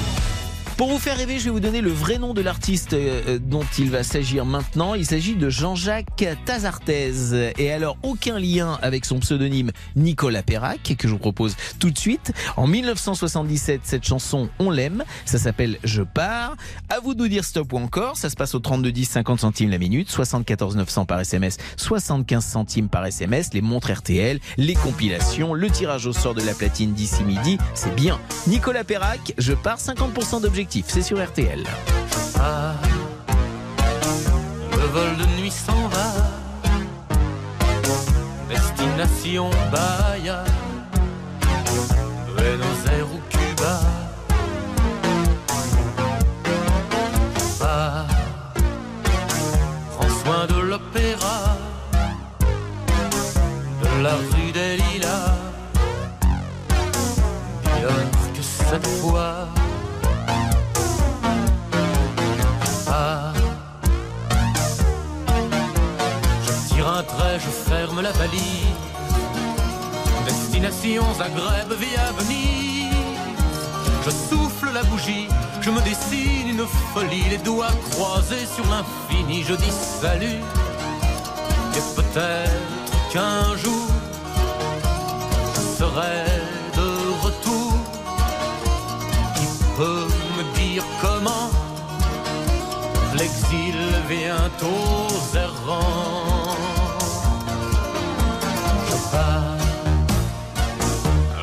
Pour vous faire rêver, je vais vous donner le vrai nom de l'artiste euh, dont il va s'agir maintenant. Il s'agit de Jean-Jacques Tazartez. Et alors, aucun lien avec son pseudonyme Nicolas Perrac, que je vous propose tout de suite. En 1977, cette chanson, on l'aime. Ça s'appelle Je pars. À vous de nous dire stop ou encore. Ça se passe au 32 10 50 centimes la minute, 74 900 par SMS, 75 centimes par SMS, les montres RTL, les compilations, le tirage au sort de la platine d'ici midi. C'est bien. Nicolas Perrac, Je pars, 50% d'objectifs. C'est sur RTL. Ah, le vol de nuit s'en va. Destination Bahia, Buenos Aires ou Cuba. Ah, prends soin de l'opéra, de la rue des Lilas. Dis-leur que cette fois. La valise. Destination Zagreb via Venise. Je souffle la bougie, je me dessine une folie, les doigts croisés sur l'infini. Je dis salut, et peut-être qu'un jour je serai de retour. Qui peut me dire comment? L'exil vient aux errants.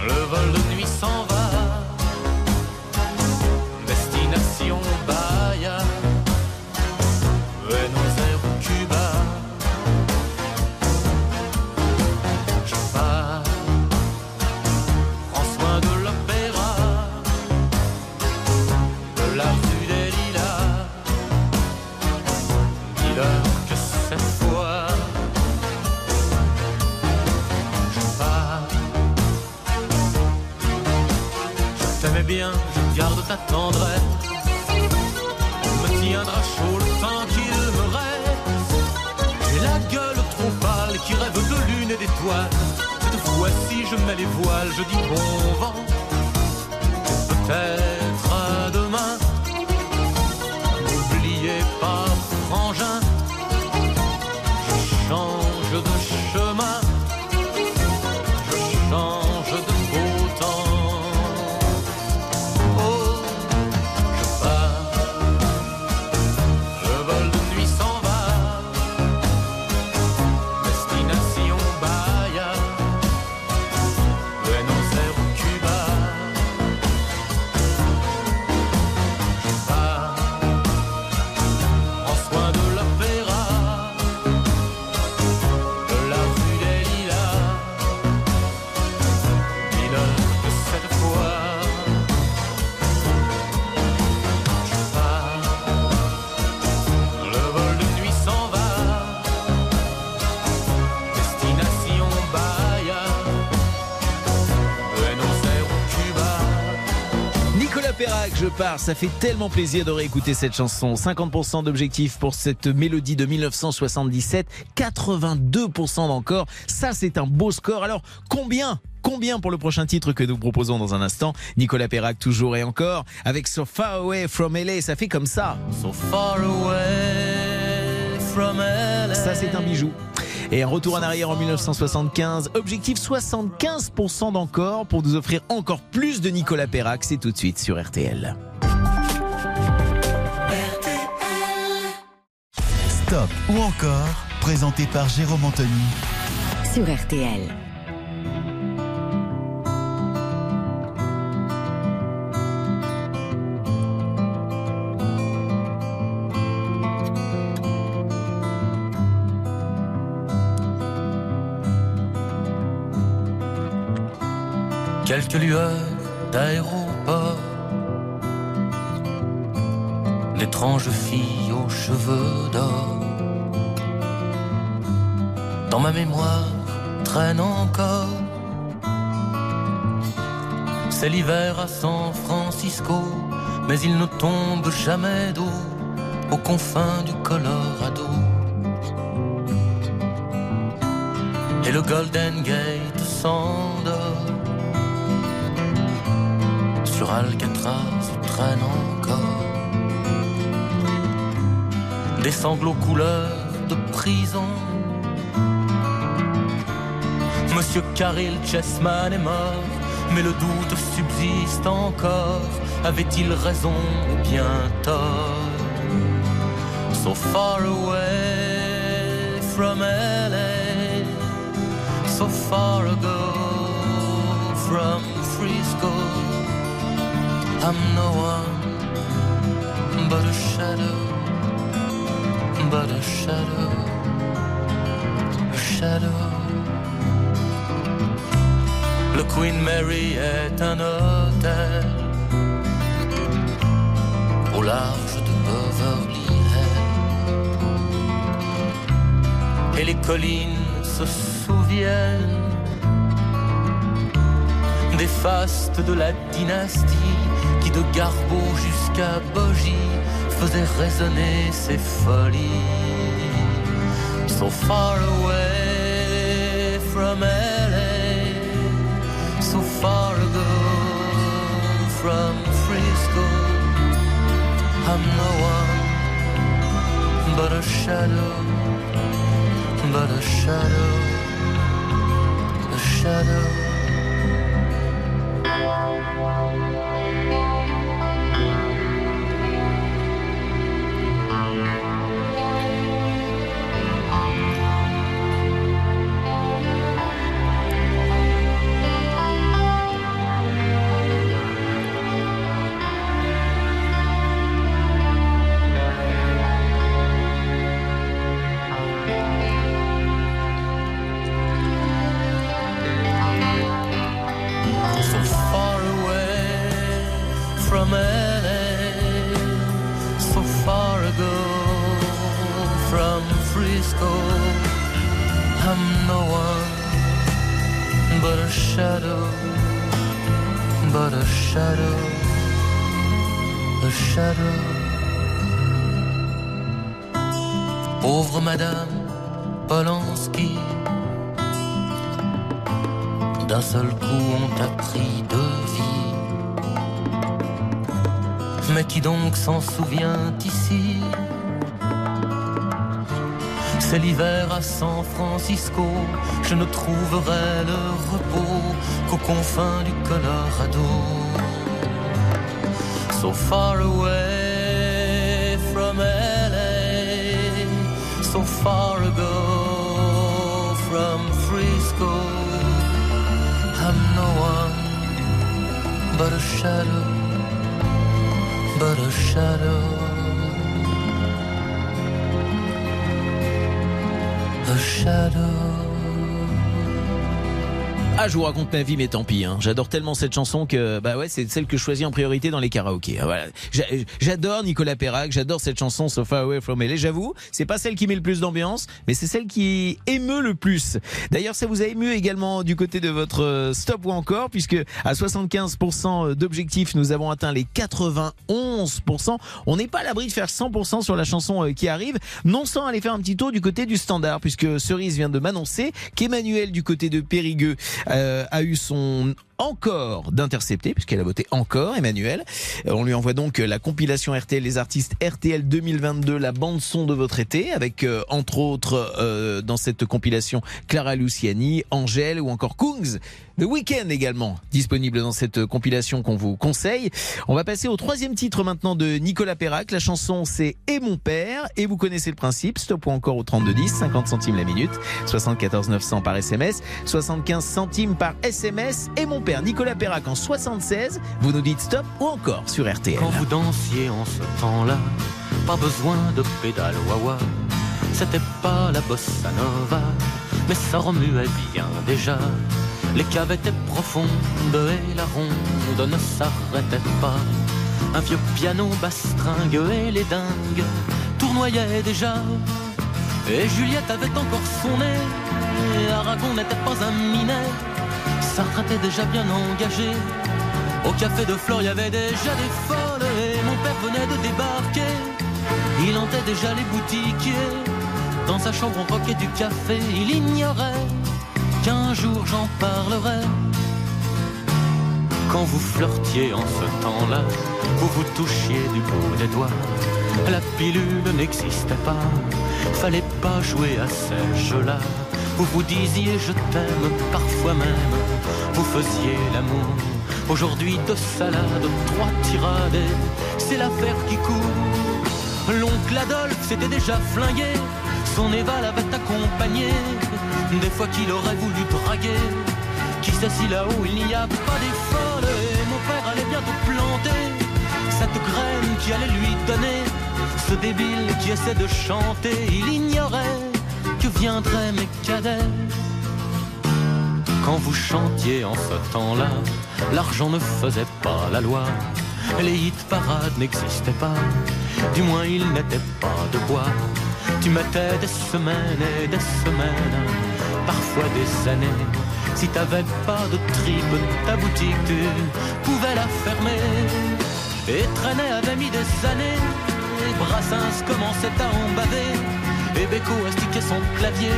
Le vol de nuit s'en va. Je garde ta tendresse. On me tiendra chaud le temps qu'il me reste. J'ai la gueule trop pâle qui rêve de lune et d'étoiles. Cette fois-ci je mets les voiles, je dis bon vent. Peut-être Ça fait tellement plaisir de réécouter cette chanson. 50% d'objectifs pour cette mélodie de 1977, 82% d'encore. Ça, c'est un beau score. Alors, combien Combien pour le prochain titre que nous proposons dans un instant? Nicolas Perrac, toujours et encore, avec So Far Away from LA, ça fait comme ça. So far away from LA. Ça, c'est un bijou. Et un retour en arrière en 1975. Objectif 75% d'encore pour nous offrir encore plus de Nicolas Perrac. C'est tout de suite sur RTL. Stop ou encore, présenté par Jérôme Anthony sur RTL. Lueurs d'aéroport, d'étranges filles aux cheveux d'or. Dans ma mémoire traîne encore. C'est l'hiver à San Francisco, mais il ne tombe jamais d'eau aux confins du Colorado. Et le Golden Gate s'endort Alcatraz traîne encore des sanglots couleur de prison. Monsieur Caril Chessman est mort, mais le doute subsiste encore. Avait-il raison ou bien tort? So far away from LA, so far ago from. I'm no one but a shadow, but a shadow, a shadow. Le Queen Mary est un hôtel au large de Beverly Hills. Et les collines se souviennent des fastes de la dynastie de Garbo jusqu'à Bogie faisait résonner ses folies. So far away from LA, so far ago from Frisco. I'm no one but a shadow, but a shadow, a shadow. Pauvre Madame Polanski. D'un seul coup on t'a pris de vie. Mais qui donc s'en souvient ici? C'est l'hiver à San Francisco, je ne trouverai le repos qu'aux confins du Colorado. So far away from LA, so far ago from Frisco. I'm no one but a shadow, but a shadow, a shadow. Ah, je vous raconte ma vie, mais tant pis. Hein. J'adore tellement cette chanson que, bah ouais, c'est celle que je choisis en priorité dans les karaokés. Ah, Voilà. J'a- J'adore Nicolas Perrac, j'adore cette chanson So Far Away From LA. J'avoue, c'est pas celle qui met le plus d'ambiance, mais c'est celle qui émeut le plus. D'ailleurs, ça vous a ému également du côté de votre euh, stop ou encore, puisque à 75% d'objectifs, nous avons atteint les 91%. On n'est pas à l'abri de faire 100% sur la chanson euh, qui arrive, non sans aller faire un petit tour du côté du standard, puisque Cerise vient de m'annoncer qu'Emmanuel du côté de Périgueux a eu son encore d'intercepter puisqu'elle a voté encore Emmanuel. Euh, On lui envoie donc la compilation RTL les artistes RTL 2022 la bande son de votre été avec euh, entre autres euh, dans cette compilation Clara Luciani, Angèle ou encore Kungs. The Weeknd également disponible dans cette compilation qu'on vous conseille. On va passer au troisième titre maintenant de Nicolas Perrac. La chanson c'est Et mon père et vous connaissez le principe. Stop ou encore au 3210, 50 centimes la minute, 74 900 par SMS, 75 centimes par SMS. Et mon père Nicolas Perrac en 76. Vous nous dites stop ou encore sur RTL. Quand vous dansiez en ce temps-là, pas besoin de pédale wawa. C'était pas la bossa nova, mais ça remuait bien déjà. Les caves étaient profondes et la ronde ne s'arrêtait pas. Un vieux piano bastringue et les dingues tournoyaient déjà. Et Juliette avait encore son nez, Aragon n'était pas un minet. Sartre était déjà bien engagé. Au café de Flore, il y avait déjà des folles et mon père venait de débarquer. Il hantait déjà les boutiquiers. Dans sa chambre, on croquait du café. Il ignorait qu'un jour j'en parlerai. Quand vous flirtiez en ce temps-là, vous vous touchiez du bout des doigts. La pilule n'existait pas, fallait pas jouer à ces jeux-là. Vous vous disiez je t'aime, parfois même, vous faisiez l'amour. Aujourd'hui deux salades, trois tirades, c'est l'affaire qui court. L'oncle Adolphe s'était déjà flingué, son Eva l'avait accompagné. Des fois qu'il aurait voulu draguer, qui sait si là-haut il n'y a pas des cette graine qui allait lui donner ce débile qui essaie de chanter. Il ignorait que viendraient mes cadets. Quand vous chantiez en ce temps-là, l'argent ne faisait pas la loi. Les hit parades n'existaient pas, du moins ils n'étaient pas de bois. Tu mettais des semaines et des semaines, parfois des années. Si t'avais pas de tripe, ta boutique tu pouvais la fermer. Et Trenet avait mis des années, et Brassens commençait à en baver. Et Beko astiquait son clavier.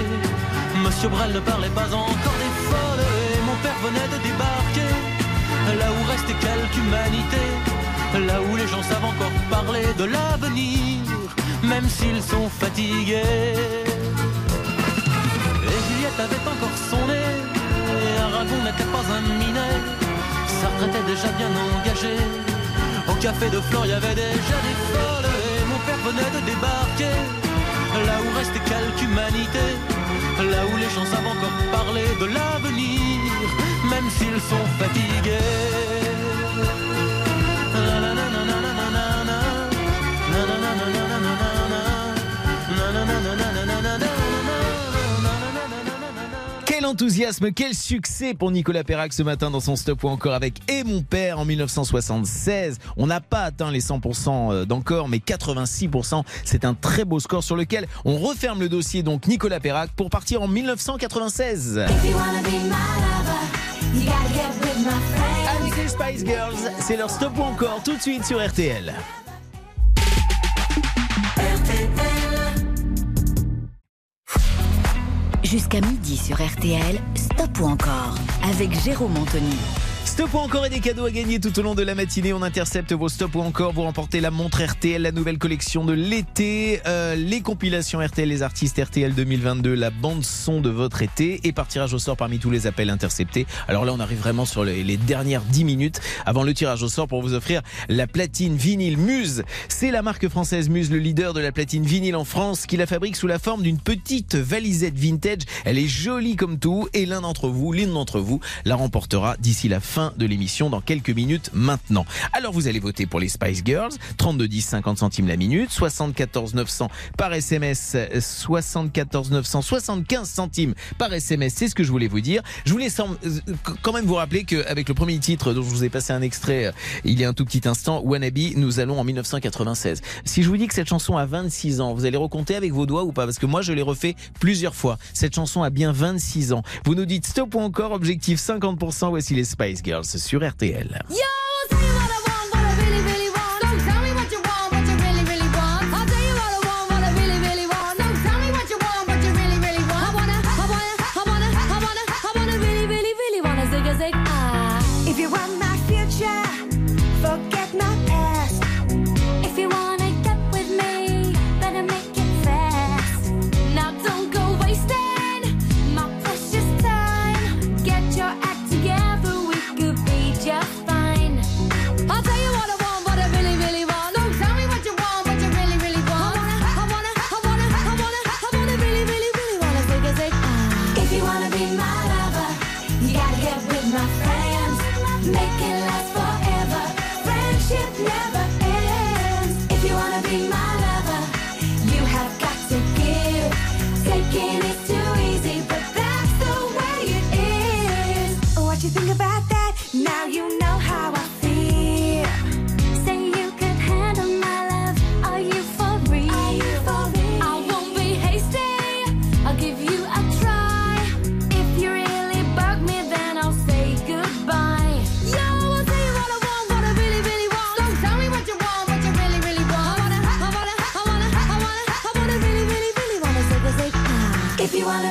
Monsieur Brel ne parlait pas encore des folles, et mon père venait de débarquer. Là où restait quelque humanité, là où les gens savent encore parler de l'avenir, même s'ils sont fatigués. Et Juliette avait encore son nez, et Aragon n'était pas un minet, Sartre était déjà bien engagé. Café de Flore, il y avait déjà des folles, et mon père venait de débarquer. Là où restait quelque humanité, là où les gens savent encore parler de l'avenir, même s'ils sont fatigués. Enthousiasme, quel succès pour Nicolas Perrac ce matin dans son stop ou encore avec Et mon père en 1976. On n'a pas atteint les 100% d'encore, mais 86%. C'est un très beau score sur lequel on referme le dossier donc Nicolas Perrac pour partir en 1996. Avec les Spice Girls, c'est leur stop ou encore tout de suite sur RTL. Jusqu'à midi sur RTL, stop ou encore avec Jérôme Anthony. Stop ou encore et des cadeaux à gagner tout au long de la matinée. On intercepte vos stop ou encore. Vous remportez la montre RTL, la nouvelle collection de l'été, euh, les compilations RTL, les artistes RTL 2022, la bande son de votre été et par tirage au sort parmi tous les appels interceptés. Alors là, on arrive vraiment sur les, les dernières 10 minutes avant le tirage au sort pour vous offrir la platine vinyle Muse. C'est la marque française Muse, le leader de la platine vinyle en France, qui la fabrique sous la forme d'une petite valisette vintage. Elle est jolie comme tout et l'un d'entre vous, l'une d'entre vous, la remportera d'ici la fin de l'émission dans quelques minutes maintenant. Alors vous allez voter pour les Spice Girls, 32 10 50 centimes la minute, 74 900 par SMS, 74 900 75 centimes par SMS, c'est ce que je voulais vous dire. Je voulais euh, quand même vous rappeler qu'avec le premier titre dont je vous ai passé un extrait euh, il y a un tout petit instant, Wannabe, nous allons en 1996. Si je vous dis que cette chanson a 26 ans, vous allez recompter avec vos doigts ou pas? Parce que moi je l'ai refait plusieurs fois. Cette chanson a bien 26 ans. Vous nous dites stop ou encore, objectif 50%, voici les Spice Girls sur RTL.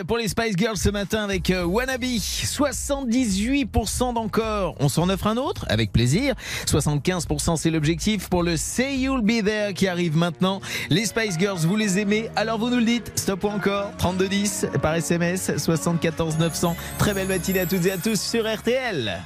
Pour les Spice Girls ce matin avec euh, Wannabe. 78% d'encore. On s'en offre un autre Avec plaisir. 75% c'est l'objectif pour le Say You'll Be There qui arrive maintenant. Les Spice Girls, vous les aimez? Alors vous nous le dites. Stop ou encore? 3210 par SMS 74 900. Très belle matinée à toutes et à tous sur RTL.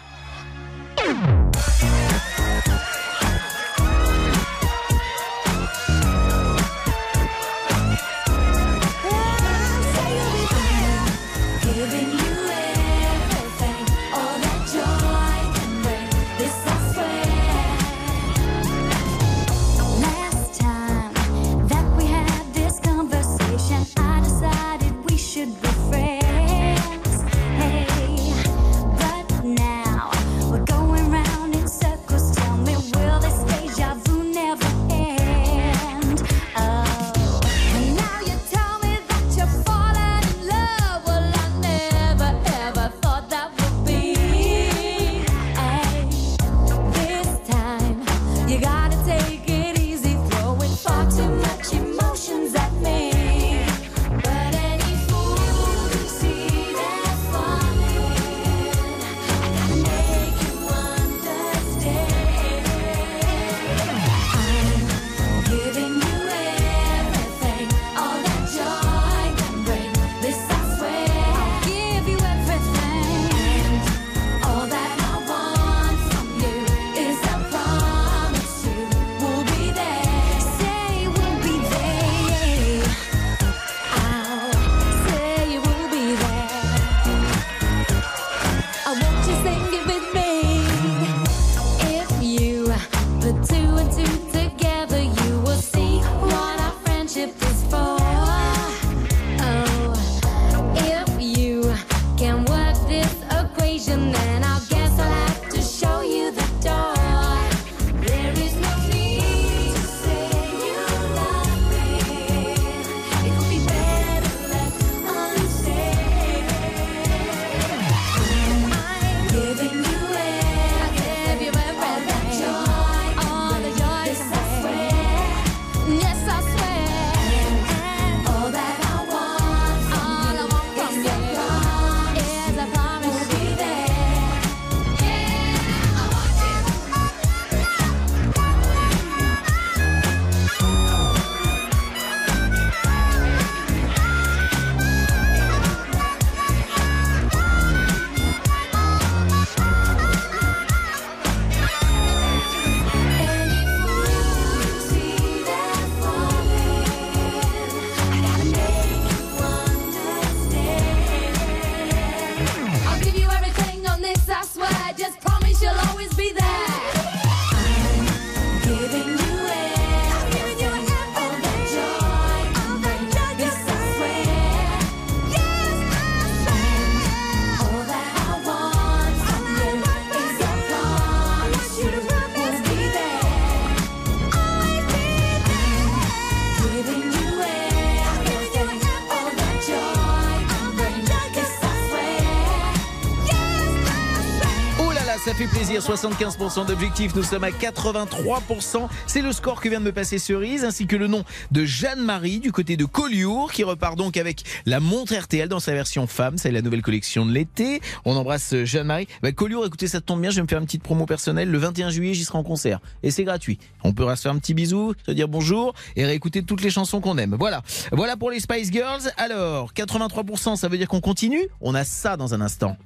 Plaisir, 75% d'objectifs, nous sommes à 83%. C'est le score que vient de me passer Cerise, ainsi que le nom de Jeanne-Marie du côté de Collioure, qui repart donc avec la montre RTL dans sa version femme. C'est la nouvelle collection de l'été. On embrasse Jeanne-Marie. Bah, Collioure, écoutez, ça tombe bien, je vais me faire une petite promo personnelle. Le 21 juillet, j'y serai en concert. Et c'est gratuit. On pourra se faire un petit bisou, se dire bonjour et réécouter toutes les chansons qu'on aime. Voilà. Voilà pour les Spice Girls. Alors, 83%, ça veut dire qu'on continue? On a ça dans un instant.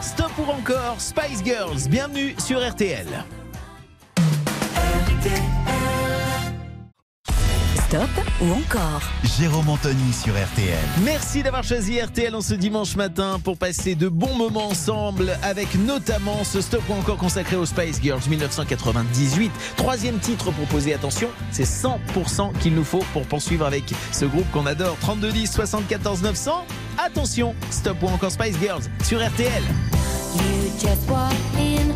Stop ou encore, Spice Girls, bienvenue sur RTL. Stop ou encore Jérôme Anthony sur RTL. Merci d'avoir choisi RTL en ce dimanche matin pour passer de bons moments ensemble avec notamment ce stop ou encore consacré aux Spice Girls 1998. Troisième titre proposé, attention, c'est 100% qu'il nous faut pour poursuivre avec ce groupe qu'on adore. 32 10 74 900. Attention, stop ou encore Spice Girls sur RTL. You just walk in,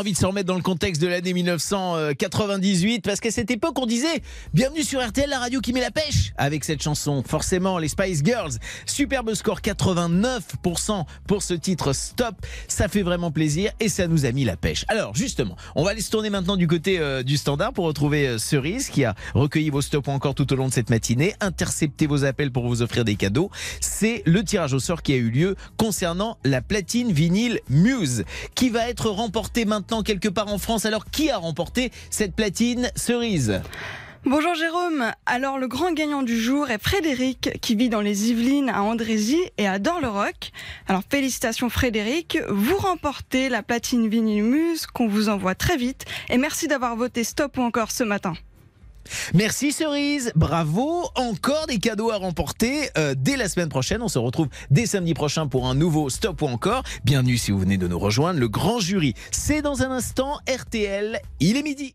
envie de se remettre dans le contexte de l'année 1998 parce qu'à cette époque on disait bienvenue sur RTL la radio qui met la pêche avec cette chanson. Forcément les Spice Girls. Superbe score 89% pour ce titre Stop. Ça fait vraiment plaisir et ça nous a mis la pêche. Alors justement on va aller se tourner maintenant du côté euh, du standard pour retrouver euh, Cerise qui a recueilli vos stops encore tout au long de cette matinée intercepté vos appels pour vous offrir des cadeaux. C'est le tirage au sort qui a eu lieu concernant la platine vinyle Muse qui va être remportée maintenant quelque part en France. Alors qui a remporté cette platine cerise? Bonjour Jérôme. Alors le grand gagnant du jour est Frédéric qui vit dans les Yvelines à Andrézy et adore le rock. Alors félicitations Frédéric, vous remportez la platine vinyle Muse qu'on vous envoie très vite et merci d'avoir voté stop ou encore ce matin. Merci Cerise, bravo, encore des cadeaux à remporter euh, dès la semaine prochaine. On se retrouve dès samedi prochain pour un nouveau Stop ou encore. Bienvenue si vous venez de nous rejoindre. Le grand jury, c'est dans un instant RTL, il est midi.